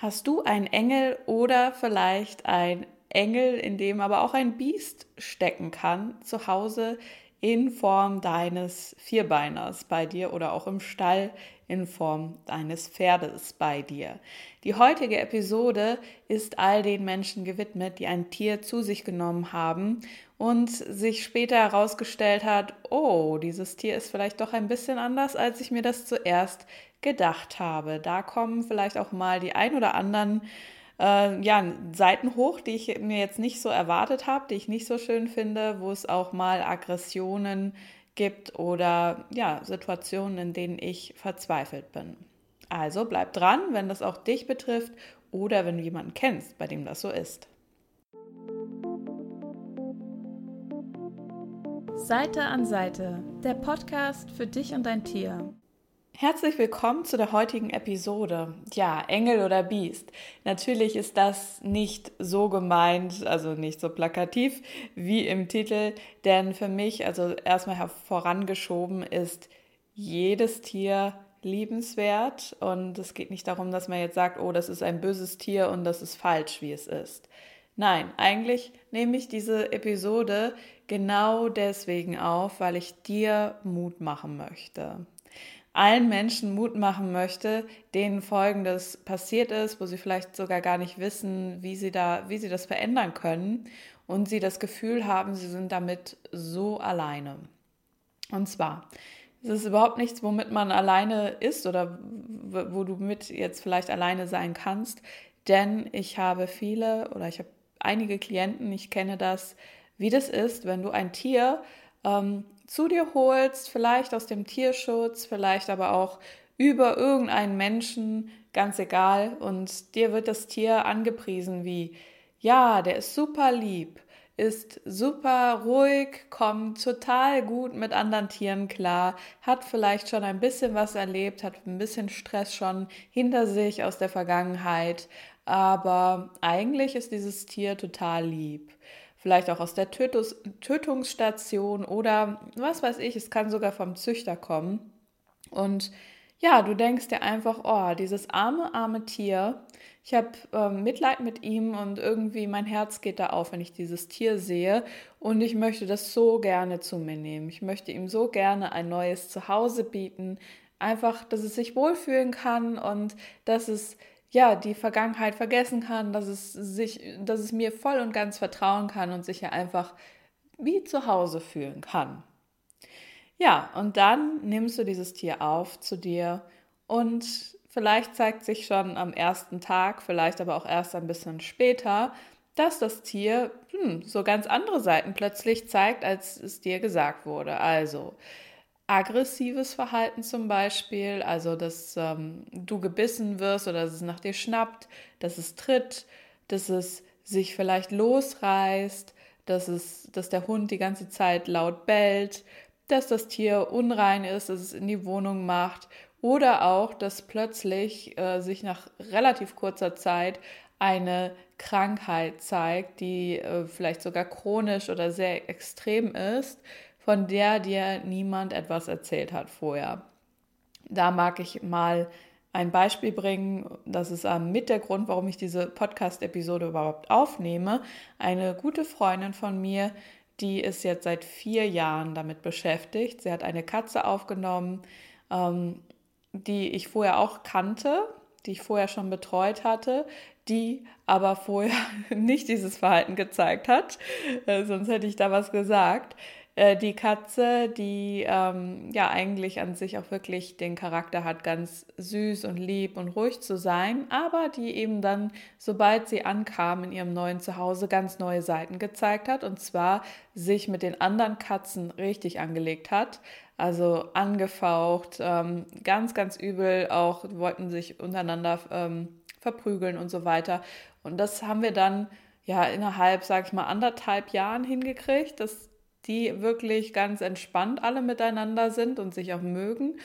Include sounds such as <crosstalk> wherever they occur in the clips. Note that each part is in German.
Hast du einen Engel oder vielleicht ein Engel, in dem aber auch ein Biest stecken kann, zu Hause in Form deines Vierbeiners bei dir oder auch im Stall in Form deines Pferdes bei dir. Die heutige Episode ist all den Menschen gewidmet, die ein Tier zu sich genommen haben und sich später herausgestellt hat, oh, dieses Tier ist vielleicht doch ein bisschen anders, als ich mir das zuerst gedacht habe. Da kommen vielleicht auch mal die ein oder anderen äh, ja, Seiten hoch, die ich mir jetzt nicht so erwartet habe, die ich nicht so schön finde, wo es auch mal Aggressionen gibt oder ja, Situationen, in denen ich verzweifelt bin. Also bleib dran, wenn das auch dich betrifft oder wenn du jemanden kennst, bei dem das so ist. Seite an Seite, der Podcast für dich und dein Tier. Herzlich willkommen zu der heutigen Episode. Ja, Engel oder Biest. Natürlich ist das nicht so gemeint, also nicht so plakativ wie im Titel, denn für mich, also erstmal vorangeschoben, ist jedes Tier liebenswert und es geht nicht darum, dass man jetzt sagt, oh, das ist ein böses Tier und das ist falsch, wie es ist. Nein, eigentlich nehme ich diese Episode genau deswegen auf, weil ich dir Mut machen möchte allen Menschen Mut machen möchte, denen Folgendes passiert ist, wo sie vielleicht sogar gar nicht wissen, wie sie da, wie sie das verändern können und sie das Gefühl haben, sie sind damit so alleine. Und zwar, es ist überhaupt nichts, womit man alleine ist oder wo du mit jetzt vielleicht alleine sein kannst, denn ich habe viele oder ich habe einige Klienten, ich kenne das, wie das ist, wenn du ein Tier ähm, zu dir holst, vielleicht aus dem Tierschutz, vielleicht aber auch über irgendeinen Menschen, ganz egal, und dir wird das Tier angepriesen wie, ja, der ist super lieb, ist super ruhig, kommt total gut mit anderen Tieren klar, hat vielleicht schon ein bisschen was erlebt, hat ein bisschen Stress schon hinter sich aus der Vergangenheit, aber eigentlich ist dieses Tier total lieb vielleicht auch aus der Tötungs Tötungsstation oder was weiß ich, es kann sogar vom Züchter kommen. Und ja, du denkst dir einfach, oh, dieses arme, arme Tier, ich habe ähm, Mitleid mit ihm und irgendwie mein Herz geht da auf, wenn ich dieses Tier sehe und ich möchte das so gerne zu mir nehmen. Ich möchte ihm so gerne ein neues Zuhause bieten, einfach, dass es sich wohlfühlen kann und dass es ja, die Vergangenheit vergessen kann, dass es sich, dass es mir voll und ganz vertrauen kann und sich ja einfach wie zu Hause fühlen kann. Ja, und dann nimmst du dieses Tier auf zu dir und vielleicht zeigt sich schon am ersten Tag, vielleicht aber auch erst ein bisschen später, dass das Tier hm, so ganz andere Seiten plötzlich zeigt, als es dir gesagt wurde. Also, aggressives Verhalten zum Beispiel, also dass ähm, du gebissen wirst oder dass es nach dir schnappt, dass es tritt, dass es sich vielleicht losreißt, dass, es, dass der Hund die ganze Zeit laut bellt, dass das Tier unrein ist, dass es in die Wohnung macht oder auch, dass plötzlich äh, sich nach relativ kurzer Zeit eine Krankheit zeigt, die äh, vielleicht sogar chronisch oder sehr extrem ist von der dir niemand etwas erzählt hat vorher. Da mag ich mal ein Beispiel bringen. Das ist ähm, mit der Grund, warum ich diese Podcast-Episode überhaupt aufnehme. Eine gute Freundin von mir, die ist jetzt seit vier Jahren damit beschäftigt. Sie hat eine Katze aufgenommen, ähm, die ich vorher auch kannte, die ich vorher schon betreut hatte, die aber vorher <laughs> nicht dieses Verhalten gezeigt hat. Äh, sonst hätte ich da was gesagt. Äh, die Katze, die ähm, ja eigentlich an sich auch wirklich den Charakter hat, ganz süß und lieb und ruhig zu sein, aber die eben dann, sobald sie ankam in ihrem neuen Zuhause, ganz neue Seiten gezeigt hat und zwar sich mit den anderen Katzen richtig angelegt hat. Also angefaucht, ähm, ganz, ganz übel, auch wollten sich untereinander ähm, verprügeln und so weiter. Und das haben wir dann ja innerhalb, sag ich mal, anderthalb Jahren hingekriegt. Das die wirklich ganz entspannt alle miteinander sind und sich auch mögen,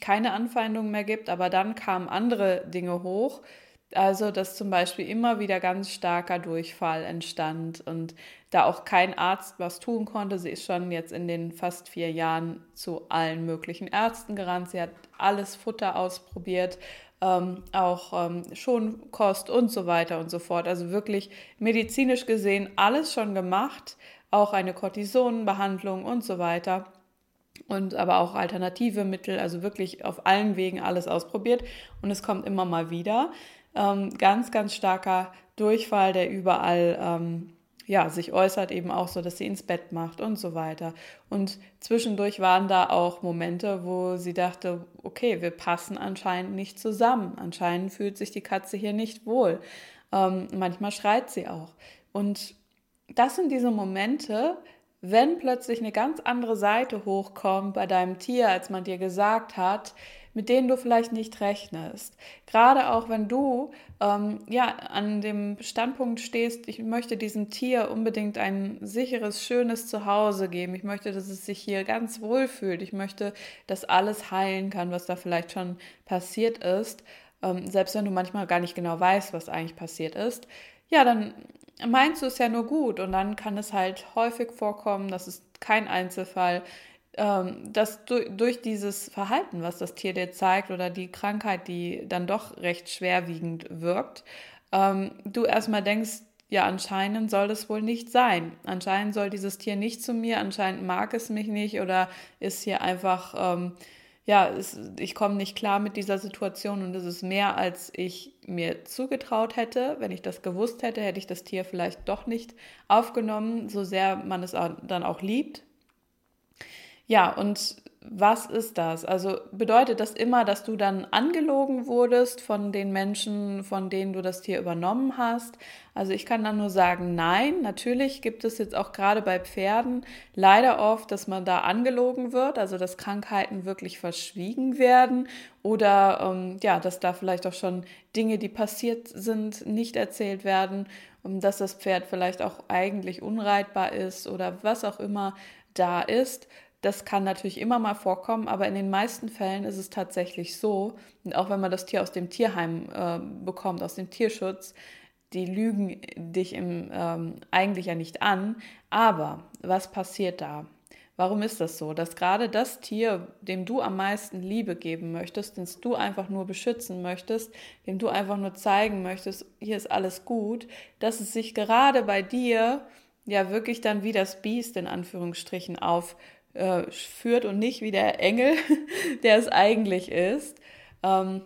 keine Anfeindungen mehr gibt, aber dann kamen andere Dinge hoch, also dass zum Beispiel immer wieder ganz starker Durchfall entstand und da auch kein Arzt was tun konnte. Sie ist schon jetzt in den fast vier Jahren zu allen möglichen Ärzten gerannt. Sie hat alles Futter ausprobiert, ähm, auch ähm, Schonkost und so weiter und so fort. Also wirklich medizinisch gesehen alles schon gemacht, auch eine Cortisonbehandlung und so weiter. Und aber auch alternative Mittel, also wirklich auf allen Wegen alles ausprobiert. Und es kommt immer mal wieder. Ähm, ganz, ganz starker Durchfall, der überall ähm, ja, sich äußert eben auch so, dass sie ins Bett macht und so weiter. Und zwischendurch waren da auch Momente, wo sie dachte, okay, wir passen anscheinend nicht zusammen. Anscheinend fühlt sich die Katze hier nicht wohl. Ähm, manchmal schreit sie auch. Und das sind diese Momente, wenn plötzlich eine ganz andere Seite hochkommt bei deinem Tier, als man dir gesagt hat, mit denen du vielleicht nicht rechnest. Gerade auch wenn du ähm, ja an dem Standpunkt stehst, ich möchte diesem Tier unbedingt ein sicheres, schönes Zuhause geben. Ich möchte, dass es sich hier ganz wohl fühlt. Ich möchte, dass alles heilen kann, was da vielleicht schon passiert ist. Ähm, selbst wenn du manchmal gar nicht genau weißt, was eigentlich passiert ist. Ja, dann meinst du es ja nur gut und dann kann es halt häufig vorkommen, das ist kein Einzelfall, ähm, dass du, durch dieses Verhalten, was das Tier dir zeigt oder die Krankheit, die dann doch recht schwerwiegend wirkt, ähm, du erstmal denkst, ja, anscheinend soll das wohl nicht sein. Anscheinend soll dieses Tier nicht zu mir, anscheinend mag es mich nicht oder ist hier einfach, ähm, ja, es, ich komme nicht klar mit dieser Situation und es ist mehr, als ich mir zugetraut hätte. Wenn ich das gewusst hätte, hätte ich das Tier vielleicht doch nicht aufgenommen, so sehr man es dann auch liebt. Ja, und was ist das? Also bedeutet das immer, dass du dann angelogen wurdest von den Menschen, von denen du das Tier übernommen hast? Also ich kann dann nur sagen, nein, natürlich gibt es jetzt auch gerade bei Pferden leider oft, dass man da angelogen wird, also dass Krankheiten wirklich verschwiegen werden oder ähm, ja, dass da vielleicht auch schon Dinge, die passiert sind, nicht erzählt werden, dass das Pferd vielleicht auch eigentlich unreitbar ist oder was auch immer da ist. Das kann natürlich immer mal vorkommen, aber in den meisten Fällen ist es tatsächlich so, und auch wenn man das Tier aus dem Tierheim äh, bekommt, aus dem Tierschutz, die lügen dich im, ähm, eigentlich ja nicht an. Aber was passiert da? Warum ist das so? Dass gerade das Tier, dem du am meisten Liebe geben möchtest, das du einfach nur beschützen möchtest, dem du einfach nur zeigen möchtest, hier ist alles gut, dass es sich gerade bei dir ja wirklich dann wie das Biest in Anführungsstrichen auf äh, führt und nicht wie der Engel, <laughs> der es eigentlich ist. Ähm,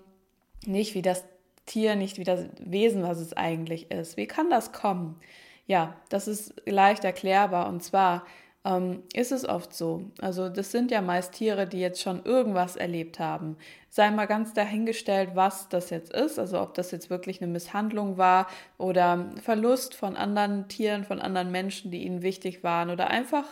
nicht wie das Tier, nicht wie das Wesen, was es eigentlich ist. Wie kann das kommen? Ja, das ist leicht erklärbar. Und zwar ähm, ist es oft so. Also das sind ja meist Tiere, die jetzt schon irgendwas erlebt haben. Sei mal ganz dahingestellt, was das jetzt ist, also ob das jetzt wirklich eine Misshandlung war oder Verlust von anderen Tieren, von anderen Menschen, die ihnen wichtig waren oder einfach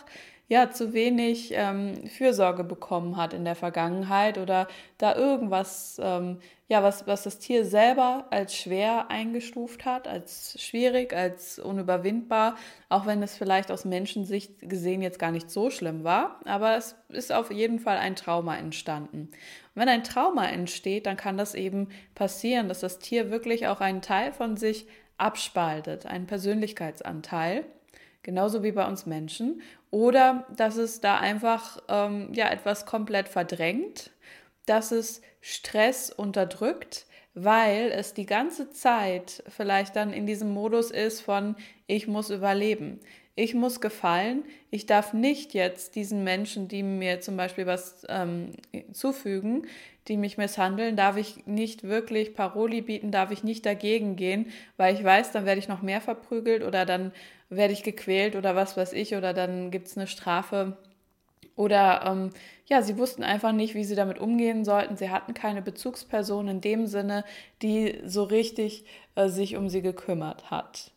ja zu wenig ähm, Fürsorge bekommen hat in der Vergangenheit oder da irgendwas, ähm, ja, was, was das Tier selber als schwer eingestuft hat, als schwierig, als unüberwindbar, auch wenn es vielleicht aus Menschensicht gesehen jetzt gar nicht so schlimm war, aber es ist auf jeden Fall ein Trauma entstanden. Und wenn ein Trauma entsteht, dann kann das eben passieren, dass das Tier wirklich auch einen Teil von sich abspaltet, einen Persönlichkeitsanteil genauso wie bei uns Menschen. Oder dass es da einfach ähm, ja, etwas komplett verdrängt, dass es Stress unterdrückt, weil es die ganze Zeit vielleicht dann in diesem Modus ist von ich muss überleben. Ich muss gefallen. Ich darf nicht jetzt diesen Menschen, die mir zum Beispiel was ähm, zufügen, die mich misshandeln, darf ich nicht wirklich Paroli bieten, darf ich nicht dagegen gehen, weil ich weiß, dann werde ich noch mehr verprügelt oder dann werde ich gequält oder was weiß ich oder dann gibt es eine Strafe. Oder ähm, ja, sie wussten einfach nicht, wie sie damit umgehen sollten. Sie hatten keine Bezugsperson in dem Sinne, die so richtig äh, sich um sie gekümmert hat.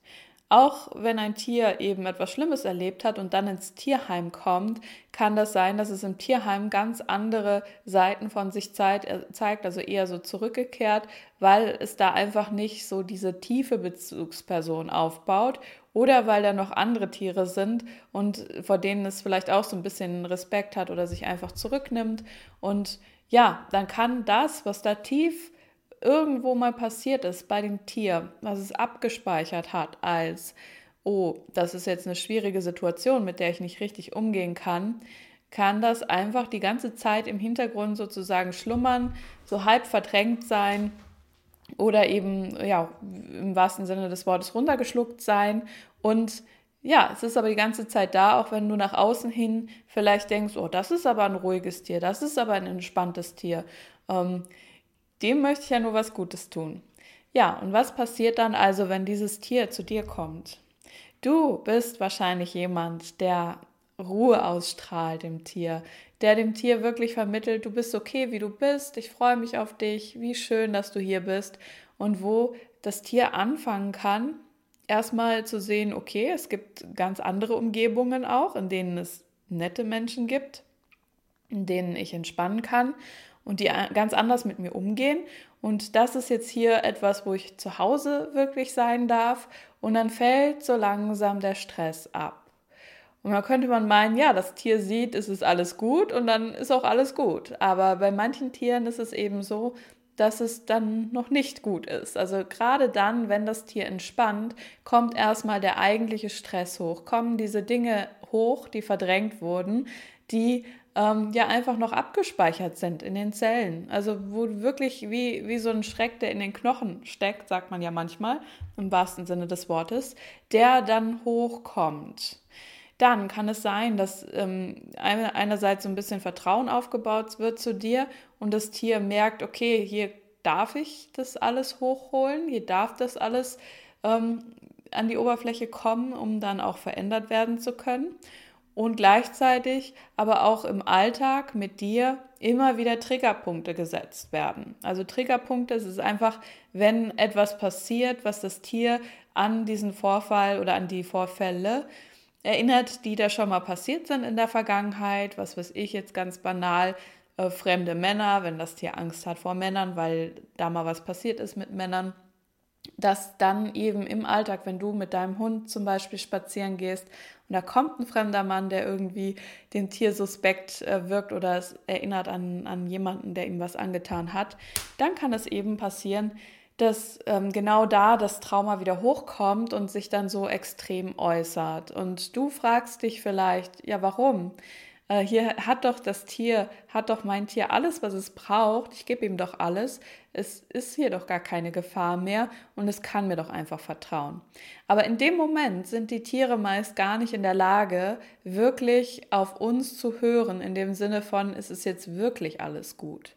Auch wenn ein Tier eben etwas Schlimmes erlebt hat und dann ins Tierheim kommt, kann das sein, dass es im Tierheim ganz andere Seiten von sich äh, zeigt, also eher so zurückgekehrt, weil es da einfach nicht so diese tiefe Bezugsperson aufbaut oder weil da noch andere Tiere sind und vor denen es vielleicht auch so ein bisschen Respekt hat oder sich einfach zurücknimmt. Und ja, dann kann das, was da tief irgendwo mal passiert ist bei dem Tier, was es abgespeichert hat als, oh, das ist jetzt eine schwierige Situation, mit der ich nicht richtig umgehen kann, kann das einfach die ganze Zeit im Hintergrund sozusagen schlummern, so halb verdrängt sein oder eben ja im wahrsten Sinne des Wortes runtergeschluckt sein und ja, es ist aber die ganze Zeit da, auch wenn du nach außen hin vielleicht denkst, oh, das ist aber ein ruhiges Tier, das ist aber ein entspanntes Tier. Ähm, dem möchte ich ja nur was Gutes tun. Ja, und was passiert dann also, wenn dieses Tier zu dir kommt? Du bist wahrscheinlich jemand, der Ruhe ausstrahlt dem Tier, der dem Tier wirklich vermittelt, du bist okay, wie du bist, ich freue mich auf dich, wie schön, dass du hier bist und wo das Tier anfangen kann, erstmal zu sehen, okay, es gibt ganz andere Umgebungen auch, in denen es nette Menschen gibt, in denen ich entspannen kann und die ganz anders mit mir umgehen. Und das ist jetzt hier etwas, wo ich zu Hause wirklich sein darf. Und dann fällt so langsam der Stress ab. Und da könnte man meinen, ja, das Tier sieht, es ist alles gut und dann ist auch alles gut. Aber bei manchen Tieren ist es eben so, dass es dann noch nicht gut ist. Also gerade dann, wenn das Tier entspannt, kommt erstmal der eigentliche Stress hoch, kommen diese Dinge hoch, die verdrängt wurden, die ähm, ja einfach noch abgespeichert sind in den Zellen. Also wo wirklich wie, wie so ein Schreck, der in den Knochen steckt, sagt man ja manchmal, im wahrsten Sinne des Wortes, der dann hochkommt. Dann kann es sein, dass ähm, einerseits so ein bisschen Vertrauen aufgebaut wird zu dir und das Tier merkt, okay, hier darf ich das alles hochholen, hier darf das alles ähm, an die Oberfläche kommen, um dann auch verändert werden zu können und gleichzeitig aber auch im Alltag mit dir immer wieder Triggerpunkte gesetzt werden. Also Triggerpunkte, es ist einfach, wenn etwas passiert, was das Tier an diesen Vorfall oder an die Vorfälle erinnert, die da schon mal passiert sind in der Vergangenheit, was weiß ich jetzt ganz banal, äh, fremde Männer, wenn das Tier Angst hat vor Männern, weil da mal was passiert ist mit Männern dass dann eben im Alltag, wenn du mit deinem Hund zum Beispiel spazieren gehst und da kommt ein fremder Mann, der irgendwie dem Tier suspekt äh, wirkt oder es erinnert an, an jemanden, der ihm was angetan hat, dann kann es eben passieren, dass ähm, genau da das Trauma wieder hochkommt und sich dann so extrem äußert. Und du fragst dich vielleicht, ja, warum? Äh, hier hat doch das Tier, hat doch mein Tier alles, was es braucht. Ich gebe ihm doch alles. Es ist hier doch gar keine Gefahr mehr und es kann mir doch einfach vertrauen. Aber in dem Moment sind die Tiere meist gar nicht in der Lage, wirklich auf uns zu hören, in dem Sinne von, es ist jetzt wirklich alles gut.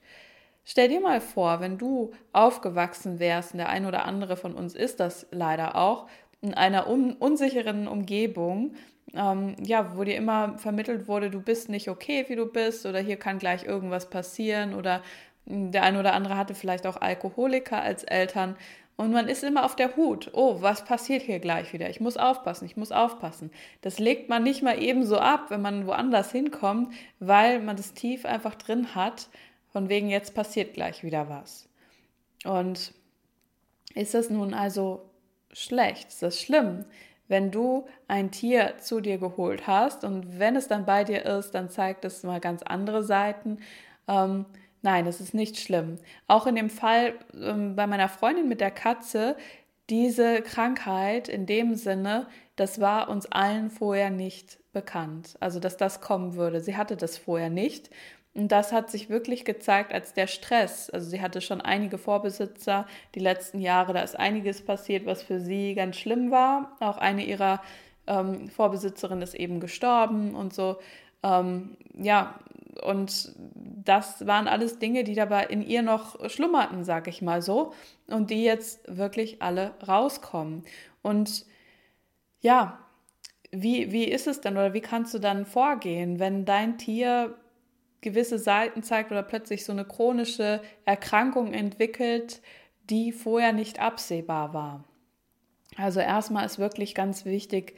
Stell dir mal vor, wenn du aufgewachsen wärst, und der ein oder andere von uns ist das leider auch, in einer un unsicheren Umgebung, ähm, ja, wo dir immer vermittelt wurde, du bist nicht okay, wie du bist, oder hier kann gleich irgendwas passieren, oder hm, der eine oder andere hatte vielleicht auch Alkoholiker als Eltern. Und man ist immer auf der Hut. Oh, was passiert hier gleich wieder? Ich muss aufpassen, ich muss aufpassen. Das legt man nicht mal eben so ab, wenn man woanders hinkommt, weil man das tief einfach drin hat, von wegen jetzt passiert gleich wieder was. Und ist das nun also schlecht? Ist das schlimm? wenn du ein Tier zu dir geholt hast und wenn es dann bei dir ist, dann zeigt es mal ganz andere Seiten. Ähm, nein, es ist nicht schlimm. Auch in dem Fall ähm, bei meiner Freundin mit der Katze, diese Krankheit in dem Sinne, das war uns allen vorher nicht bekannt. Also, dass das kommen würde. Sie hatte das vorher nicht. Und das hat sich wirklich gezeigt als der Stress. Also sie hatte schon einige Vorbesitzer die letzten Jahre. Da ist einiges passiert, was für sie ganz schlimm war. Auch eine ihrer ähm, Vorbesitzerinnen ist eben gestorben und so. Ähm, ja, und das waren alles Dinge, die dabei in ihr noch schlummerten, sag ich mal so. Und die jetzt wirklich alle rauskommen. Und ja, wie, wie ist es denn oder wie kannst du dann vorgehen, wenn dein Tier gewisse Seiten zeigt oder plötzlich so eine chronische Erkrankung entwickelt, die vorher nicht absehbar war. Also erstmal ist wirklich ganz wichtig,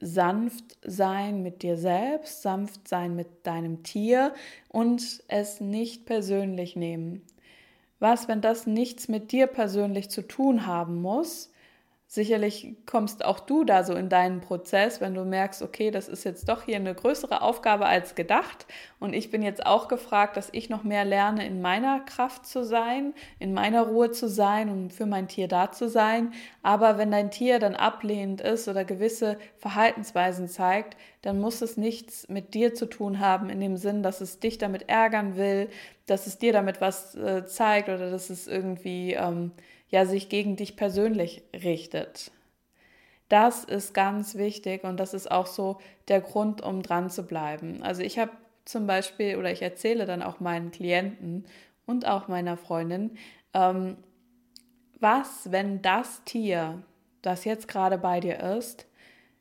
sanft sein mit dir selbst, sanft sein mit deinem Tier und es nicht persönlich nehmen. Was, wenn das nichts mit dir persönlich zu tun haben muss, Sicherlich kommst auch du da so in deinen Prozess, wenn du merkst, okay, das ist jetzt doch hier eine größere Aufgabe als gedacht und ich bin jetzt auch gefragt, dass ich noch mehr lerne, in meiner Kraft zu sein, in meiner Ruhe zu sein und für mein Tier da zu sein. Aber wenn dein Tier dann ablehnend ist oder gewisse Verhaltensweisen zeigt, dann muss es nichts mit dir zu tun haben, in dem Sinn, dass es dich damit ärgern will, dass es dir damit was äh, zeigt oder dass es irgendwie ähm, ja sich gegen dich persönlich richtet. Das ist ganz wichtig und das ist auch so der Grund, um dran zu bleiben. Also ich habe zum Beispiel oder ich erzähle dann auch meinen Klienten und auch meiner Freundin, ähm, was, wenn das Tier, das jetzt gerade bei dir ist,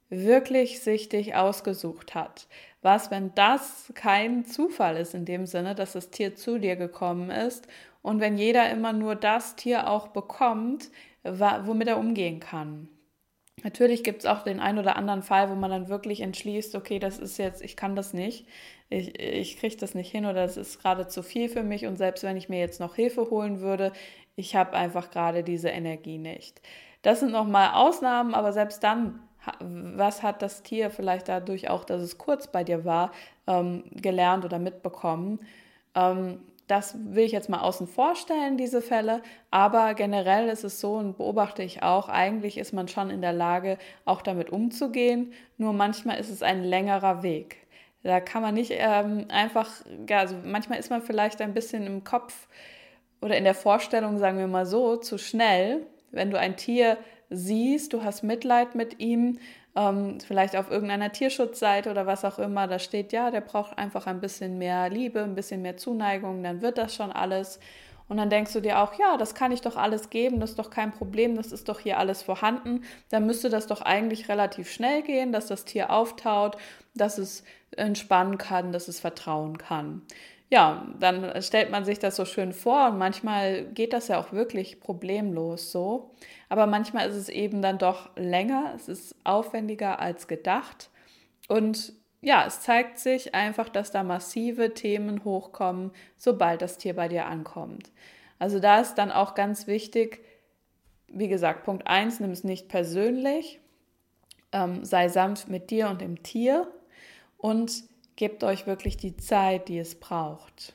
wirklich sich dich ausgesucht hat? Was, wenn das kein Zufall ist in dem Sinne, dass das Tier zu dir gekommen ist und wenn jeder immer nur das Tier auch bekommt, womit er umgehen kann? Natürlich gibt es auch den einen oder anderen Fall, wo man dann wirklich entschließt, okay, das ist jetzt, ich kann das nicht, ich, ich kriege das nicht hin oder das ist gerade zu viel für mich und selbst wenn ich mir jetzt noch Hilfe holen würde, ich habe einfach gerade diese Energie nicht. Das sind nochmal Ausnahmen, aber selbst dann, was hat das Tier vielleicht dadurch auch, dass es kurz bei dir war, ähm, gelernt oder mitbekommen? Ähm, das will ich jetzt mal außen vor stellen, diese Fälle. Aber generell ist es so und beobachte ich auch, eigentlich ist man schon in der Lage, auch damit umzugehen. Nur manchmal ist es ein längerer Weg. Da kann man nicht ähm, einfach, ja, also manchmal ist man vielleicht ein bisschen im Kopf oder in der Vorstellung, sagen wir mal so, zu schnell. Wenn du ein Tier siehst, du hast Mitleid mit ihm, ähm, vielleicht auf irgendeiner Tierschutzseite oder was auch immer, da steht, ja, der braucht einfach ein bisschen mehr Liebe, ein bisschen mehr Zuneigung, dann wird das schon alles. Und dann denkst du dir auch, ja, das kann ich doch alles geben, das ist doch kein Problem, das ist doch hier alles vorhanden. Dann müsste das doch eigentlich relativ schnell gehen, dass das Tier auftaut, dass es entspannen kann, dass es vertrauen kann. Ja, dann stellt man sich das so schön vor und manchmal geht das ja auch wirklich problemlos so. Aber manchmal ist es eben dann doch länger, es ist aufwendiger als gedacht. Und ja, es zeigt sich einfach, dass da massive Themen hochkommen, sobald das Tier bei dir ankommt. Also da ist dann auch ganz wichtig, wie gesagt, Punkt 1, nimm es nicht persönlich, ähm, sei sanft mit dir und dem Tier und gebt euch wirklich die Zeit, die es braucht.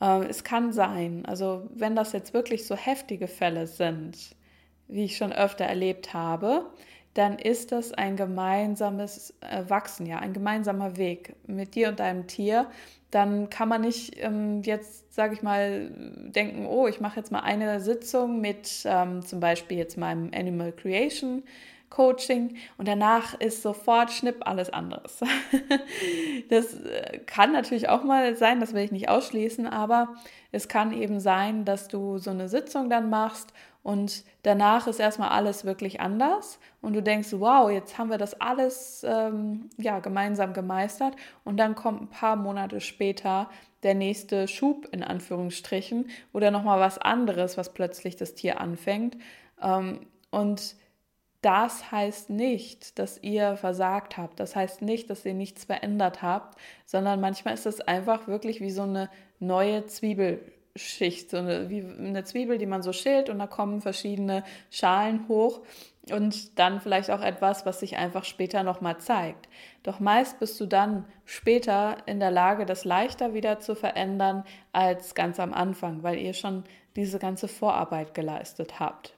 Ähm, es kann sein, also wenn das jetzt wirklich so heftige Fälle sind, wie ich schon öfter erlebt habe, dann ist das ein gemeinsames äh, Wachsen, ja, ein gemeinsamer Weg mit dir und deinem Tier. Dann kann man nicht ähm, jetzt, sage ich mal, denken, oh, ich mache jetzt mal eine Sitzung mit ähm, zum Beispiel jetzt meinem Animal Creation Coaching und danach ist sofort Schnipp alles anderes. <laughs> das äh, kann natürlich auch mal sein, das will ich nicht ausschließen, aber es kann eben sein, dass du so eine Sitzung dann machst und danach ist erstmal alles wirklich anders und du denkst, wow, jetzt haben wir das alles ähm, ja, gemeinsam gemeistert und dann kommt ein paar Monate später der nächste Schub in Anführungsstrichen oder nochmal was anderes, was plötzlich das Tier anfängt. Ähm, und das heißt nicht, dass ihr versagt habt. Das heißt nicht, dass ihr nichts verändert habt, sondern manchmal ist es einfach wirklich wie so eine neue Zwiebel Schicht, so eine, wie eine Zwiebel, die man so schält und da kommen verschiedene Schalen hoch und dann vielleicht auch etwas, was sich einfach später nochmal zeigt. Doch meist bist du dann später in der Lage, das leichter wieder zu verändern als ganz am Anfang, weil ihr schon diese ganze Vorarbeit geleistet habt.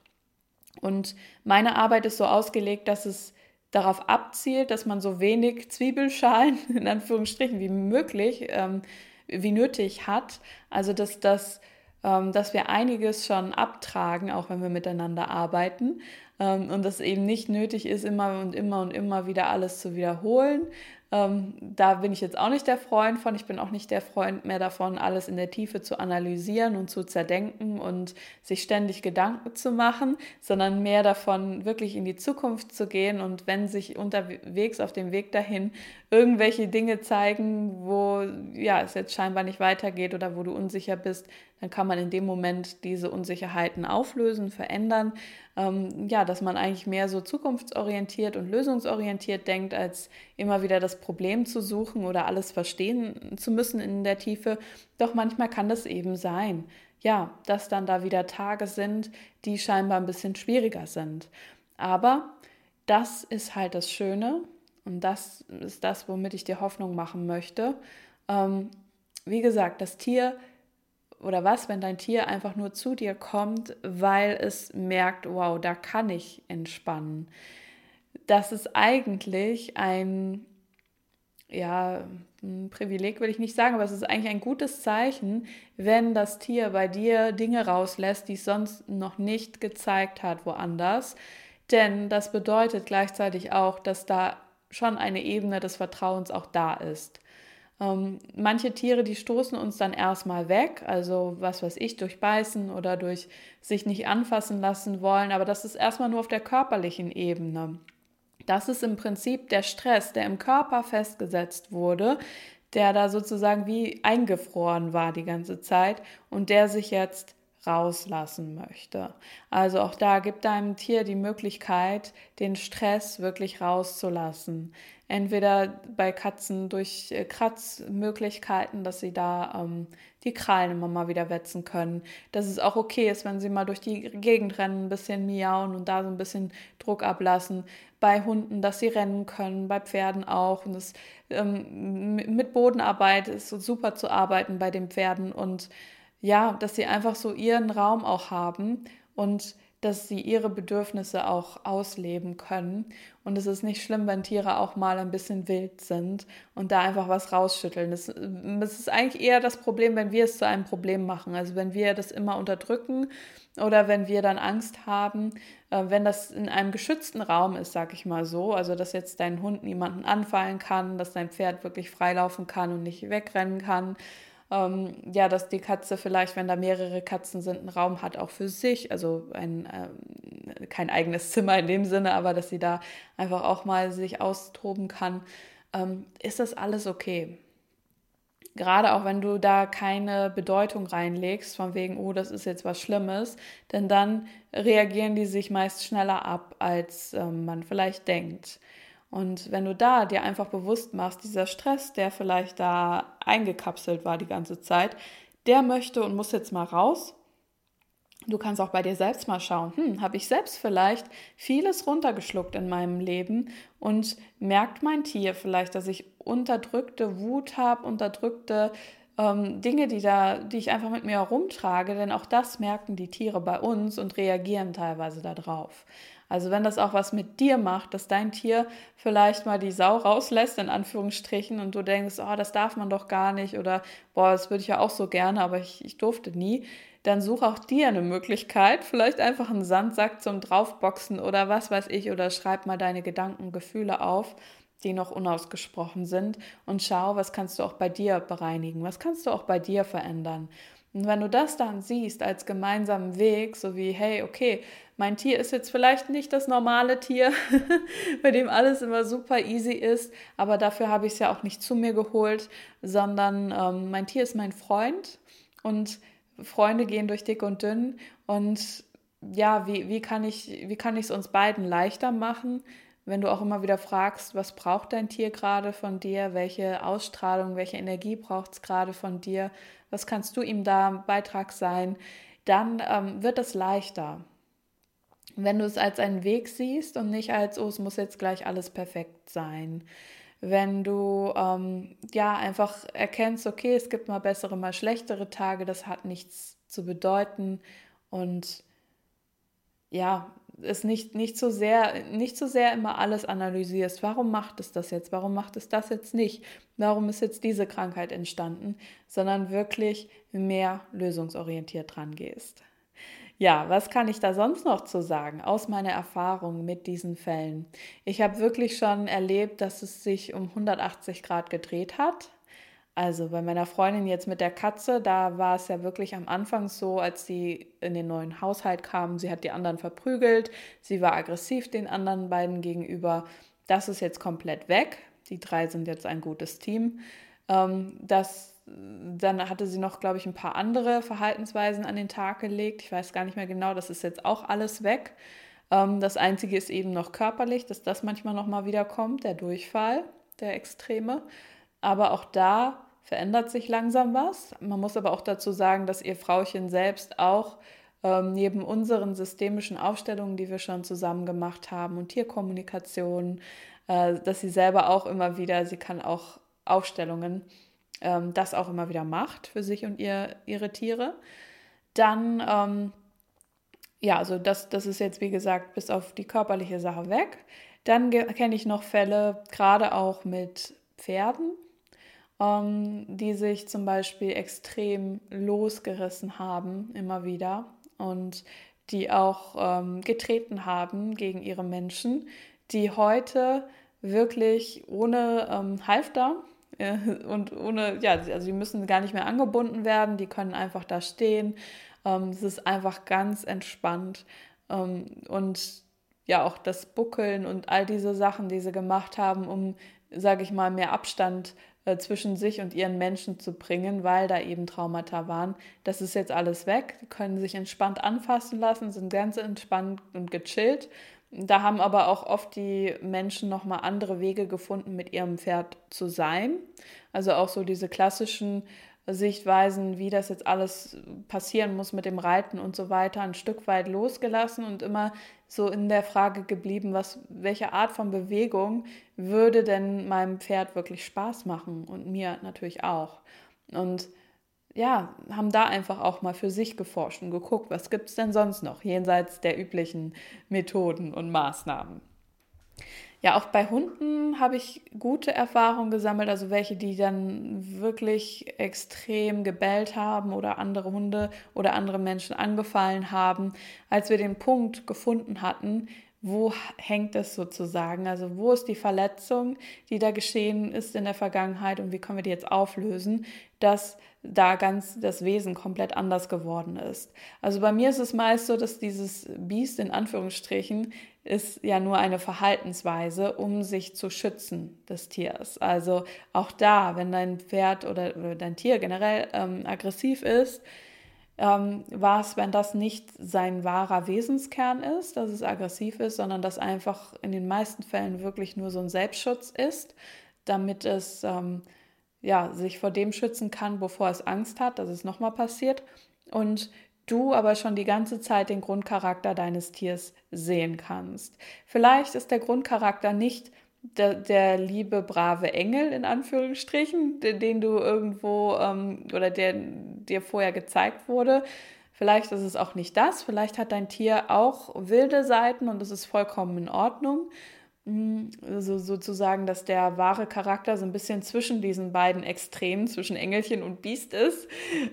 Und meine Arbeit ist so ausgelegt, dass es darauf abzielt, dass man so wenig Zwiebelschalen <laughs> in Anführungsstrichen wie möglich ähm, wie nötig hat. Also dass, dass, ähm, dass wir einiges schon abtragen, auch wenn wir miteinander arbeiten. Ähm, und dass eben nicht nötig ist, immer und immer und immer wieder alles zu wiederholen, ähm, da bin ich jetzt auch nicht der Freund von. Ich bin auch nicht der Freund mehr davon, alles in der Tiefe zu analysieren und zu zerdenken und sich ständig Gedanken zu machen, sondern mehr davon, wirklich in die Zukunft zu gehen. Und wenn sich unterwegs auf dem Weg dahin irgendwelche Dinge zeigen, wo ja, es jetzt scheinbar nicht weitergeht oder wo du unsicher bist, dann kann man in dem Moment diese Unsicherheiten auflösen, verändern. Ähm, ja, dass man eigentlich mehr so zukunftsorientiert und lösungsorientiert denkt, als immer wieder das Problem zu suchen oder alles verstehen zu müssen in der Tiefe. Doch manchmal kann das eben sein. Ja, dass dann da wieder Tage sind, die scheinbar ein bisschen schwieriger sind. Aber das ist halt das Schöne und das ist das, womit ich dir Hoffnung machen möchte. Ähm, wie gesagt, das Tier oder was, wenn dein Tier einfach nur zu dir kommt, weil es merkt, wow, da kann ich entspannen. Das ist eigentlich ein, ja, ein Privileg will ich nicht sagen, aber es ist eigentlich ein gutes Zeichen, wenn das Tier bei dir Dinge rauslässt, die es sonst noch nicht gezeigt hat woanders. Denn das bedeutet gleichzeitig auch, dass da schon eine Ebene des Vertrauens auch da ist. Ähm, manche Tiere, die stoßen uns dann erstmal weg, also was weiß ich, durch Beißen oder durch sich nicht anfassen lassen wollen, aber das ist erstmal nur auf der körperlichen Ebene. Das ist im Prinzip der Stress, der im Körper festgesetzt wurde, der da sozusagen wie eingefroren war die ganze Zeit und der sich jetzt rauslassen möchte. Also auch da gibt deinem Tier die Möglichkeit, den Stress wirklich rauszulassen. Entweder bei Katzen durch äh, Kratzmöglichkeiten, dass sie da ähm, die Krallen immer mal wieder wetzen können. Dass es auch okay ist, wenn sie mal durch die Gegend rennen, ein bisschen miauen und da so ein bisschen Druck ablassen. Bei Hunden, dass sie rennen können, bei Pferden auch. Und das, ähm, mit Bodenarbeit ist super zu arbeiten bei den Pferden und ja, dass sie einfach so ihren Raum auch haben und dass sie ihre Bedürfnisse auch ausleben können. Und es ist nicht schlimm, wenn Tiere auch mal ein bisschen wild sind und da einfach was rausschütteln. Das, das ist eigentlich eher das Problem, wenn wir es zu einem Problem machen. Also wenn wir das immer unterdrücken oder wenn wir dann Angst haben, äh, wenn das in einem geschützten Raum ist, sag ich mal so, also dass jetzt dein Hund niemanden anfallen kann, dass dein Pferd wirklich freilaufen kann und nicht wegrennen kann, ähm, ja, dass die Katze vielleicht, wenn da mehrere Katzen sind, einen Raum hat auch für sich, also ein, äh, kein eigenes <laughs> Zimmer in dem Sinne, aber dass sie da einfach auch mal sich austoben kann, ähm, ist das alles okay. Gerade auch wenn du da keine Bedeutung reinlegst, von wegen, oh, das ist jetzt was Schlimmes, denn dann reagieren die sich meist schneller ab, als ähm, man vielleicht denkt. Und wenn du da dir einfach bewusst machst, dieser Stress, der vielleicht da eingekapselt war die ganze Zeit, der möchte und muss jetzt mal raus. Du kannst auch bei dir selbst mal schauen, hm, habe ich selbst vielleicht vieles runtergeschluckt in meinem Leben und merkt mein Tier vielleicht, dass ich unterdrückte Wut habe, unterdrückte ähm, Dinge, die, da, die ich einfach mit mir herumtrage, denn auch das merken die Tiere bei uns und reagieren teilweise darauf. Also wenn das auch was mit dir macht, dass dein Tier vielleicht mal die Sau rauslässt, in Anführungsstrichen, und du denkst, oh, das darf man doch gar nicht oder boah, das würde ich ja auch so gerne, aber ich, ich durfte nie, dann such auch dir eine Möglichkeit, vielleicht einfach einen Sandsack zum Draufboxen oder was weiß ich, oder schreib mal deine Gedanken, Gefühle auf, die noch unausgesprochen sind und schau, was kannst du auch bei dir bereinigen, was kannst du auch bei dir verändern. Und wenn du das dann siehst als gemeinsamen Weg, so wie, hey, okay, mein Tier ist jetzt vielleicht nicht das normale Tier, <laughs> bei dem alles immer super easy ist, aber dafür habe ich es ja auch nicht zu mir geholt, sondern ähm, mein Tier ist mein Freund und Freunde gehen durch dick und dünn und ja, wie, wie kann ich wie kann ich es uns beiden leichter machen, wenn du auch immer wieder fragst, was braucht dein Tier gerade von dir, welche Ausstrahlung, welche Energie braucht es gerade von dir, was kannst du ihm da Beitrag sein, dann ähm, wird es leichter. Wenn du es als einen Weg siehst und nicht als, oh, es muss jetzt gleich alles perfekt sein. Wenn du ähm, ja einfach erkennst, okay, es gibt mal bessere, mal schlechtere Tage, das hat nichts zu bedeuten und ja, es nicht, nicht, so sehr, nicht so sehr immer alles analysierst. Warum macht es das jetzt? Warum macht es das jetzt nicht? Warum ist jetzt diese Krankheit entstanden? Sondern wirklich mehr lösungsorientiert dran gehst. Ja, was kann ich da sonst noch zu sagen aus meiner Erfahrung mit diesen Fällen? Ich habe wirklich schon erlebt, dass es sich um 180 Grad gedreht hat. Also bei meiner Freundin jetzt mit der Katze, da war es ja wirklich am Anfang so, als sie in den neuen Haushalt kam, sie hat die anderen verprügelt, sie war aggressiv den anderen beiden gegenüber. Das ist jetzt komplett weg. Die drei sind jetzt ein gutes Team. Ähm, das dann hatte sie noch, glaube ich, ein paar andere Verhaltensweisen an den Tag gelegt. Ich weiß gar nicht mehr genau, das ist jetzt auch alles weg. Ähm, das Einzige ist eben noch körperlich, dass das manchmal noch mal wieder kommt, der Durchfall, der Extreme. Aber auch da verändert sich langsam was. Man muss aber auch dazu sagen, dass ihr Frauchen selbst auch ähm, neben unseren systemischen Aufstellungen, die wir schon zusammen gemacht haben und Tierkommunikation, äh, dass sie selber auch immer wieder, sie kann auch Aufstellungen ähm, das auch immer wieder macht für sich und ihr, ihre Tiere. Dann, ähm, ja, also das, das ist jetzt wie gesagt bis auf die körperliche Sache weg. Dann kenne ich noch Fälle, gerade auch mit Pferden, die sich zum Beispiel extrem losgerissen haben, immer wieder und die auch ähm, getreten haben gegen ihre Menschen, die heute wirklich ohne ähm, Halfter äh, und ohne, ja, also sie müssen gar nicht mehr angebunden werden, die können einfach da stehen. Ähm, es ist einfach ganz entspannt. Ähm, und ja, auch das Buckeln und all diese Sachen, die sie gemacht haben, um, sage ich mal, mehr Abstand äh, zwischen sich und ihren Menschen zu bringen, weil da eben Traumata waren. Das ist jetzt alles weg. Die können sich entspannt anfassen lassen, sind ganz entspannt und gechillt. Da haben aber auch oft die Menschen nochmal andere Wege gefunden, mit ihrem Pferd zu sein. Also auch so diese klassischen Sichtweisen, wie das jetzt alles passieren muss mit dem Reiten und so weiter, ein Stück weit losgelassen und immer so in der Frage geblieben, was, welche Art von Bewegung würde denn meinem Pferd wirklich Spaß machen und mir natürlich auch. Und ja, haben da einfach auch mal für sich geforscht und geguckt, was gibt es denn sonst noch jenseits der üblichen Methoden und Maßnahmen. Ja, auch bei Hunden habe ich gute Erfahrungen gesammelt, also welche, die dann wirklich extrem gebellt haben oder andere Hunde oder andere Menschen angefallen haben, als wir den Punkt gefunden hatten, wo hängt es sozusagen? Also wo ist die Verletzung, die da geschehen ist in der Vergangenheit und wie können wir die jetzt auflösen, dass da ganz das Wesen komplett anders geworden ist. Also bei mir ist es meist so, dass dieses Biest in Anführungsstrichen ist ja nur eine Verhaltensweise, um sich zu schützen des Tiers. Also auch da, wenn dein Pferd oder, dein Tier generell ähm, aggressiv ist, ähm, war es, wenn das nicht sein wahrer Wesenskern ist, dass es aggressiv ist, sondern dass einfach in den meisten Fällen wirklich nur so ein Selbstschutz ist, damit es ähm, ja, sich vor dem schützen kann, bevor es Angst hat, dass es nochmal passiert. Und du aber schon die ganze Zeit den Grundcharakter deines Tiers sehen kannst. Vielleicht ist der Grundcharakter nicht der, der liebe, brave Engel in Anführungsstrichen, den, du irgendwo ähm, oder der dir vorher gezeigt wurde. Vielleicht ist es auch nicht das. Vielleicht hat dein Tier auch wilde Seiten und es ist vollkommen in Ordnung. Also sozusagen, dass der wahre Charakter so ein bisschen zwischen diesen beiden Extremen, zwischen Engelchen und Biest ist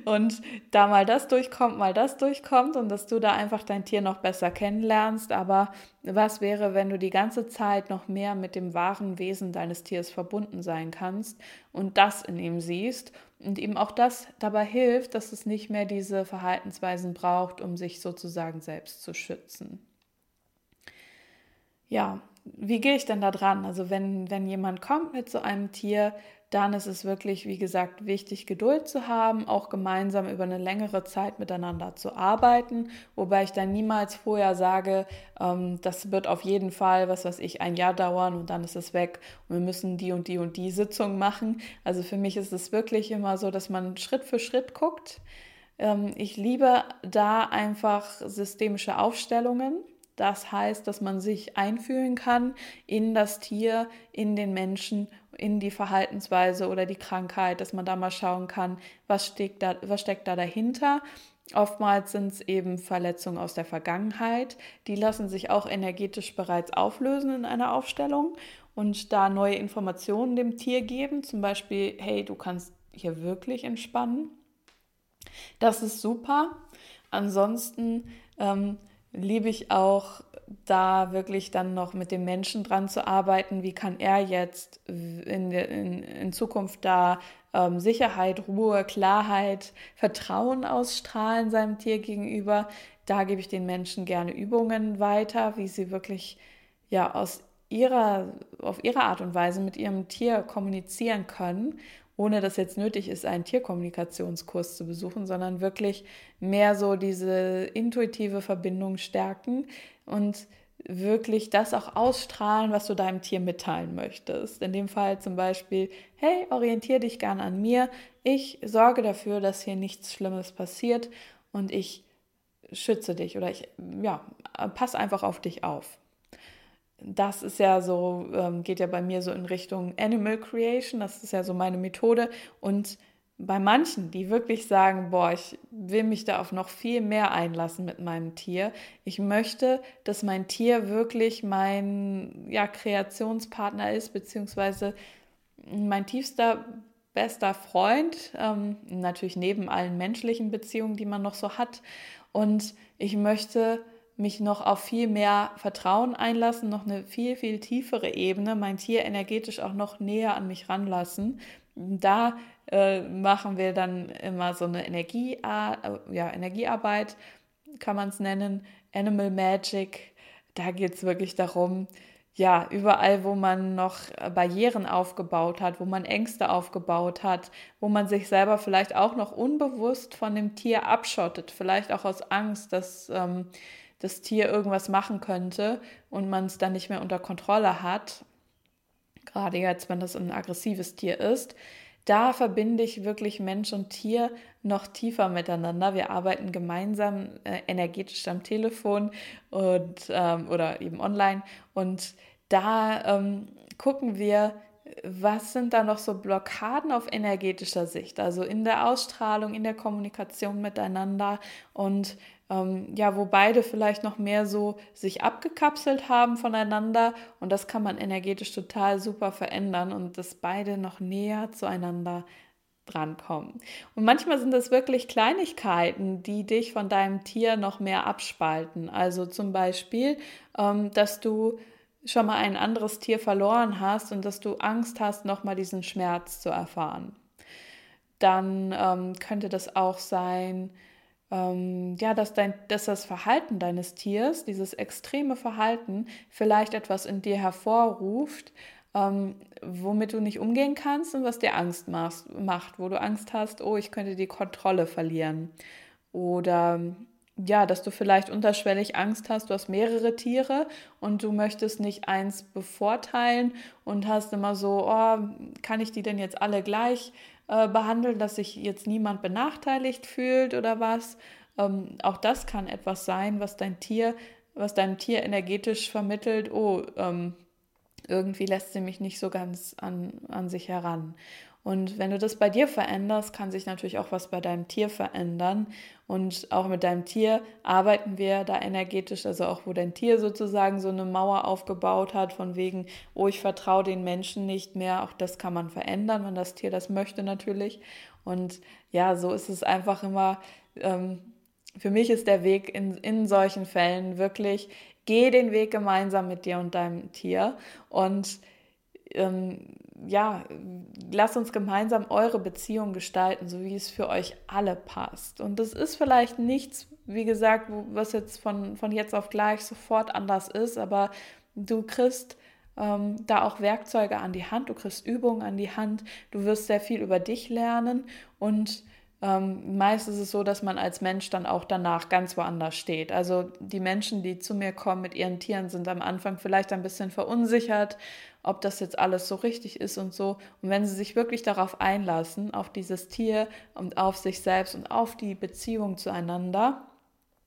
und da mal das durchkommt, mal das durchkommt und dass du da einfach dein Tier noch besser kennenlernst. Aber was wäre, wenn du die ganze Zeit noch mehr mit dem wahren Wesen deines Tiers verbunden sein kannst und das in ihm siehst und ihm auch das dabei hilft, dass es nicht mehr diese Verhaltensweisen braucht, um sich sozusagen selbst zu schützen. Ja, wie gehe ich denn da dran? Also wenn, wenn jemand kommt mit so einem Tier, dann ist es wirklich, wie gesagt, wichtig, Geduld zu haben, auch gemeinsam über eine längere Zeit miteinander zu arbeiten, wobei ich dann niemals vorher sage, ähm, das wird auf jeden Fall, was weiß ich, ein Jahr dauern und dann ist es weg und wir müssen die und die und die Sitzung machen. Also für mich ist es wirklich immer so, dass man Schritt für Schritt guckt. Ähm, ich liebe da einfach systemische Aufstellungen das heißt, dass man sich einfühlen kann in das Tier, in den Menschen, in die Verhaltensweise oder die Krankheit, dass man da mal schauen kann, was steckt da, was steckt da dahinter. Oftmals sind es eben Verletzungen aus der Vergangenheit. Die lassen sich auch energetisch bereits auflösen in einer Aufstellung und da neue Informationen dem Tier geben. Zum Beispiel, hey, du kannst hier wirklich entspannen. Das ist super. Ansonsten ähm, liebe ich auch, da wirklich dann noch mit dem Menschen dran zu arbeiten. Wie kann er jetzt in, in, in Zukunft da ähm, Sicherheit, Ruhe, Klarheit, Vertrauen ausstrahlen seinem Tier gegenüber? Da gebe ich den Menschen gerne Übungen weiter, wie sie wirklich ja aus ihrer, auf ihre Art und Weise mit ihrem Tier kommunizieren können ohne dass jetzt nötig ist, einen Tierkommunikationskurs zu besuchen, sondern wirklich mehr so diese intuitive Verbindung stärken und wirklich das auch ausstrahlen, was du deinem Tier mitteilen möchtest. In dem Fall zum Beispiel, hey, orientiere dich gern an mir. Ich sorge dafür, dass hier nichts Schlimmes passiert und ich schütze dich oder ich, ja, pass einfach auf dich auf das ist ja so, ähm, geht ja bei mir so in Richtung Animal Creation, das ist ja so meine Methode. Und bei manchen, die wirklich sagen, boah, ich will mich da auf noch viel mehr einlassen mit meinem Tier. Ich möchte, dass mein Tier wirklich mein ja, Kreationspartner ist, beziehungsweise mein tiefster bester Freund, ähm, natürlich neben allen menschlichen Beziehungen, die man noch so hat. Und ich möchte mich noch auf viel mehr Vertrauen einlassen, noch eine viel, viel tiefere Ebene, mein Tier energetisch auch noch näher an mich ranlassen. Da äh, machen wir dann immer so eine Energie, äh, ja, Energiearbeit, kann man es nennen, Animal Magic. Da geht es wirklich darum, ja, überall, wo man noch Barrieren aufgebaut hat, wo man Ängste aufgebaut hat, wo man sich selber vielleicht auch noch unbewusst von dem Tier abschottet, vielleicht auch aus Angst, dass ähm, das Tier irgendwas machen könnte und man es dann nicht mehr unter Kontrolle hat, gerade jetzt, wenn das ein aggressives Tier ist, da verbinde ich wirklich Mensch und Tier noch tiefer miteinander. Wir arbeiten gemeinsam äh, energetisch am Telefon und, ähm, oder eben online. Und da ähm, gucken wir, was sind da noch so Blockaden auf energetischer Sicht, also in der Ausstrahlung, in der Kommunikation miteinander und ähm, ja, wo beide vielleicht noch mehr so sich abgekapselt haben voneinander und das kann man energetisch total super verändern und dass beide noch näher zueinander drankommen. Und manchmal sind das wirklich Kleinigkeiten, die dich von deinem Tier noch mehr abspalten. Also zum Beispiel, ähm, dass du schon mal ein anderes Tier verloren hast und dass du Angst hast, nochmal diesen Schmerz zu erfahren. Dann ähm, könnte das auch sein, ähm, ja, dass, dein, dass das Verhalten deines Tiers, dieses extreme Verhalten, vielleicht etwas in dir hervorruft, ähm, womit du nicht umgehen kannst und was dir Angst machst, macht, wo du Angst hast, oh, ich könnte die Kontrolle verlieren. Oder ja, dass du vielleicht unterschwellig Angst hast, du hast mehrere Tiere und du möchtest nicht eins bevorteilen und hast immer so, oh, kann ich die denn jetzt alle gleich äh, behandeln, dass sich jetzt niemand benachteiligt fühlt oder was. Ähm, auch das kann etwas sein, was dein Tier, was deinem Tier energetisch vermittelt, oh, ähm, irgendwie lässt sie mich nicht so ganz an, an sich heran. Und wenn du das bei dir veränderst, kann sich natürlich auch was bei deinem Tier verändern. Und auch mit deinem Tier arbeiten wir da energetisch, also auch wo dein Tier sozusagen so eine Mauer aufgebaut hat, von wegen, oh, ich vertraue den Menschen nicht mehr. Auch das kann man verändern, wenn das Tier das möchte natürlich. Und ja, so ist es einfach immer. Ähm, für mich ist der Weg in, in solchen Fällen wirklich, geh den Weg gemeinsam mit dir und deinem Tier und ähm, ja, lasst uns gemeinsam eure Beziehung gestalten, so wie es für euch alle passt. Und das ist vielleicht nichts, wie gesagt, was jetzt von, von jetzt auf gleich sofort anders ist, aber du kriegst ähm, da auch Werkzeuge an die Hand, du kriegst Übungen an die Hand, du wirst sehr viel über dich lernen und ähm, meist ist es so, dass man als Mensch dann auch danach ganz woanders steht. Also die Menschen, die zu mir kommen mit ihren Tieren, sind am Anfang vielleicht ein bisschen verunsichert, ob das jetzt alles so richtig ist und so. Und wenn sie sich wirklich darauf einlassen, auf dieses Tier und auf sich selbst und auf die Beziehung zueinander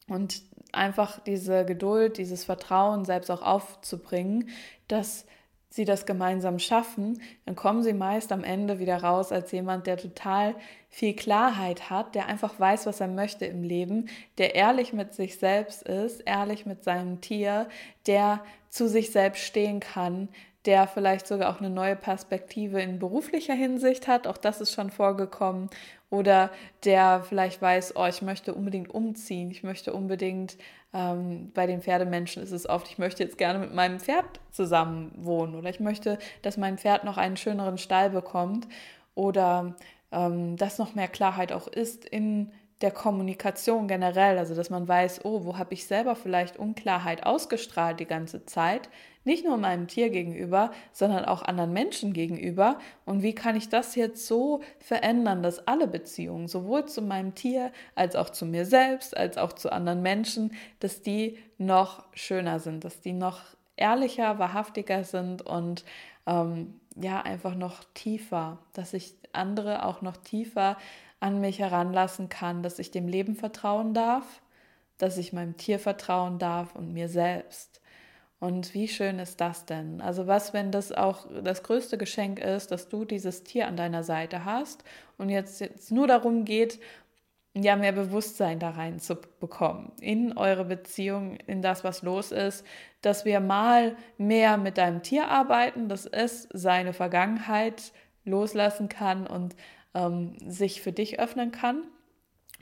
und einfach diese Geduld, dieses Vertrauen selbst auch aufzubringen, dass sie das gemeinsam schaffen, dann kommen sie meist am Ende wieder raus als jemand, der total viel Klarheit hat, der einfach weiß, was er möchte im Leben, der ehrlich mit sich selbst ist, ehrlich mit seinem Tier, der zu sich selbst stehen kann, der vielleicht sogar auch eine neue Perspektive in beruflicher Hinsicht hat, auch das ist schon vorgekommen, oder der vielleicht weiß, oh, ich möchte unbedingt umziehen, ich möchte unbedingt, ähm, bei den Pferdemenschen ist es oft, ich möchte jetzt gerne mit meinem Pferd zusammen wohnen. Oder ich möchte, dass mein Pferd noch einen schöneren Stall bekommt. Oder ähm, dass noch mehr Klarheit auch ist in der Kommunikation generell, also dass man weiß, oh, wo habe ich selber vielleicht Unklarheit ausgestrahlt die ganze Zeit, nicht nur meinem Tier gegenüber, sondern auch anderen Menschen gegenüber. Und wie kann ich das jetzt so verändern, dass alle Beziehungen, sowohl zu meinem Tier als auch zu mir selbst, als auch zu anderen Menschen, dass die noch schöner sind, dass die noch ehrlicher, wahrhaftiger sind und ähm, ja, einfach noch tiefer, dass ich andere auch noch tiefer an mich heranlassen kann, dass ich dem Leben vertrauen darf, dass ich meinem Tier vertrauen darf und mir selbst. Und wie schön ist das denn? Also was, wenn das auch das größte Geschenk ist, dass du dieses Tier an deiner Seite hast und jetzt, jetzt nur darum geht, ja, mehr Bewusstsein da rein zu bekommen in eure Beziehung, in das, was los ist, dass wir mal mehr mit deinem Tier arbeiten, dass es seine Vergangenheit loslassen kann und ähm, sich für dich öffnen kann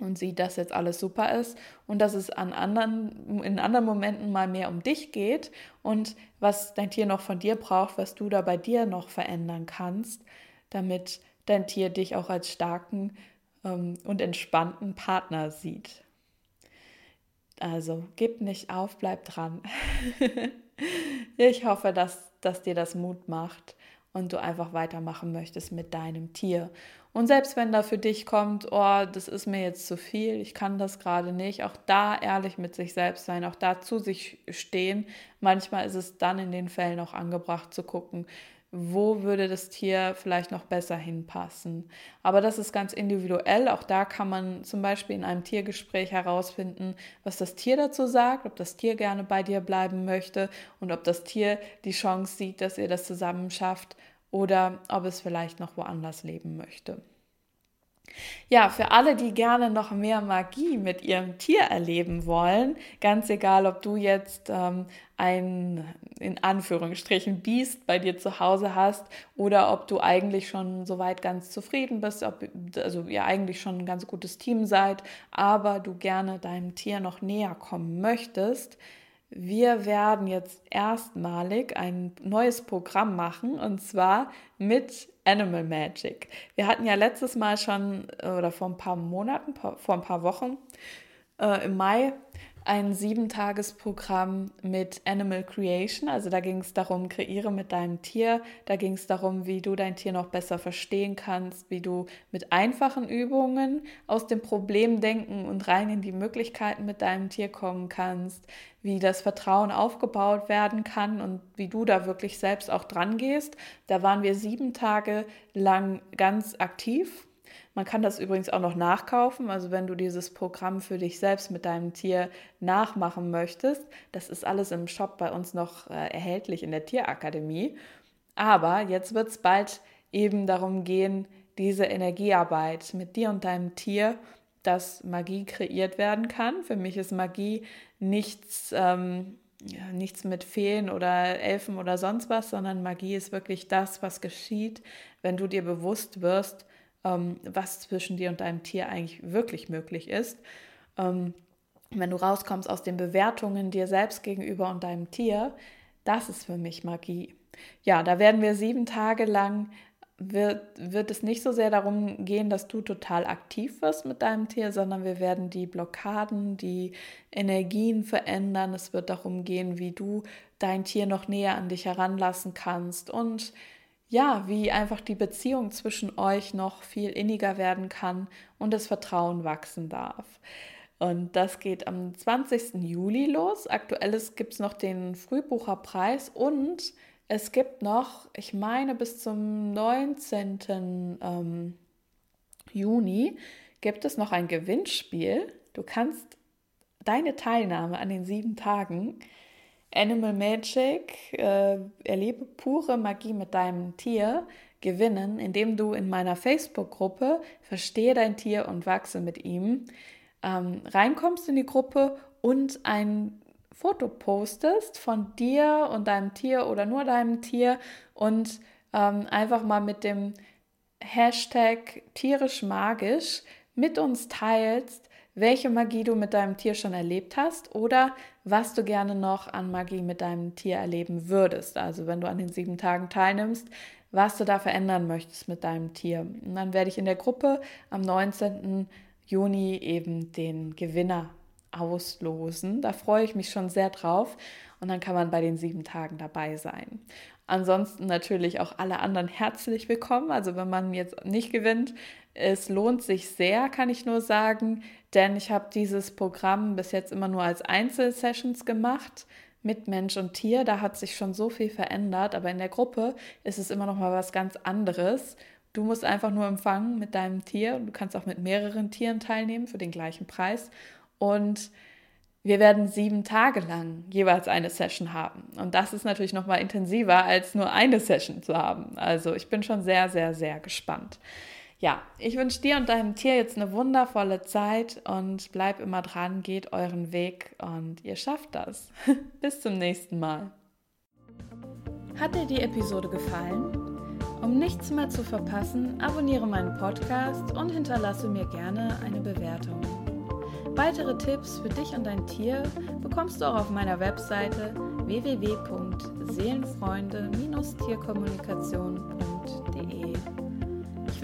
und sieht, dass jetzt alles super ist und dass es an anderen, in anderen Momenten mal mehr um dich geht und was dein Tier noch von dir braucht, was du da bei dir noch verändern kannst, damit dein Tier dich auch als starken ähm, und entspannten Partner sieht. Also gib nicht auf, bleib dran. <laughs> ich hoffe, dass, dass dir das Mut macht und du einfach weitermachen möchtest mit deinem Tier. Und selbst wenn da für dich kommt, oh, das ist mir jetzt zu viel, ich kann das gerade nicht, auch da ehrlich mit sich selbst sein, auch da zu sich stehen. Manchmal ist es dann in den Fällen auch angebracht zu gucken, wo würde das Tier vielleicht noch besser hinpassen. Aber das ist ganz individuell. Auch da kann man zum Beispiel in einem Tiergespräch herausfinden, was das Tier dazu sagt, ob das Tier gerne bei dir bleiben möchte und ob das Tier die Chance sieht, dass ihr das zusammen schafft oder ob es vielleicht noch woanders leben möchte. Ja, für alle, die gerne noch mehr Magie mit ihrem Tier erleben wollen, ganz egal, ob du jetzt ähm, ein in Anführungsstrichen Biest bei dir zu Hause hast oder ob du eigentlich schon soweit ganz zufrieden bist, ob also ihr eigentlich schon ein ganz gutes Team seid, aber du gerne deinem Tier noch näher kommen möchtest, wir werden jetzt erstmalig ein neues Programm machen und zwar mit Animal Magic. Wir hatten ja letztes Mal schon oder vor ein paar Monaten, vor ein paar Wochen äh, im Mai ein Sieben-Tages-Programm mit Animal Creation. Also da ging es darum, kreiere mit deinem Tier. Da ging es darum, wie du dein Tier noch besser verstehen kannst, wie du mit einfachen Übungen aus dem Problem denken und rein in die Möglichkeiten mit deinem Tier kommen kannst, wie das Vertrauen aufgebaut werden kann und wie du da wirklich selbst auch dran gehst. Da waren wir sieben Tage lang ganz aktiv man kann das übrigens auch noch nachkaufen. Also wenn du dieses Programm für dich selbst mit deinem Tier nachmachen möchtest, das ist alles im Shop bei uns noch äh, erhältlich in der Tierakademie. Aber jetzt wird es bald eben darum gehen, diese Energiearbeit mit dir und deinem Tier, dass Magie kreiert werden kann. Für mich ist Magie nichts, ähm, ja, nichts mit Feen oder Elfen oder sonst was, sondern Magie ist wirklich das, was geschieht, wenn du dir bewusst wirst, ähm, was zwischen dir und deinem Tier eigentlich wirklich möglich ist. Ähm, wenn du rauskommst aus den Bewertungen dir selbst gegenüber und deinem Tier, das ist für mich Magie. Ja, da werden wir sieben Tage lang, wird, wird es nicht so sehr darum gehen, dass du total aktiv wirst mit deinem Tier, sondern wir werden die Blockaden, die Energien verändern. Es wird darum gehen, wie du dein Tier noch näher an dich heranlassen kannst und ja, wie einfach die Beziehung zwischen euch noch viel inniger werden kann und das Vertrauen wachsen darf. Und das geht am 20. Juli los. Aktuell gibt es noch den Frühbucherpreis und es gibt noch, ich meine, bis zum 19. Ähm, Juni gibt es noch ein Gewinnspiel. Du kannst deine Teilnahme an den sieben Tagen Animal Magic, äh, erlebe pure Magie mit deinem Tier, gewinnen, indem du in meiner Facebook-Gruppe Verstehe dein Tier und wachse mit ihm ähm, reinkommst in die Gruppe und ein Foto postest von dir und deinem Tier oder nur deinem Tier und ähm, einfach mal mit dem Hashtag tierisch magisch mit uns teilst, welche Magie du mit deinem Tier schon erlebt hast oder was du gerne noch an Magie mit deinem Tier erleben würdest. Also wenn du an den sieben Tagen teilnimmst, was du da verändern möchtest mit deinem Tier. Und dann werde ich in der Gruppe am 19. Juni eben den Gewinner auslosen. Da freue ich mich schon sehr drauf. Und dann kann man bei den sieben Tagen dabei sein. Ansonsten natürlich auch alle anderen herzlich willkommen. Also wenn man jetzt nicht gewinnt, es lohnt sich sehr, kann ich nur sagen, denn ich habe dieses Programm bis jetzt immer nur als Einzelsessions gemacht mit Mensch und Tier. Da hat sich schon so viel verändert, aber in der Gruppe ist es immer noch mal was ganz anderes. Du musst einfach nur empfangen mit deinem Tier. Du kannst auch mit mehreren Tieren teilnehmen für den gleichen Preis. Und wir werden sieben Tage lang jeweils eine Session haben. Und das ist natürlich noch mal intensiver, als nur eine Session zu haben. Also ich bin schon sehr, sehr, sehr gespannt. Ja, ich wünsche dir und deinem Tier jetzt eine wundervolle Zeit und bleib immer dran, geht euren Weg und ihr schafft das. <laughs> Bis zum nächsten Mal. Hat dir die Episode gefallen? Um nichts mehr zu verpassen, abonniere meinen Podcast und hinterlasse mir gerne eine Bewertung. Weitere Tipps für dich und dein Tier bekommst du auch auf meiner Webseite www.seelenfreunde-tierkommunikation.de.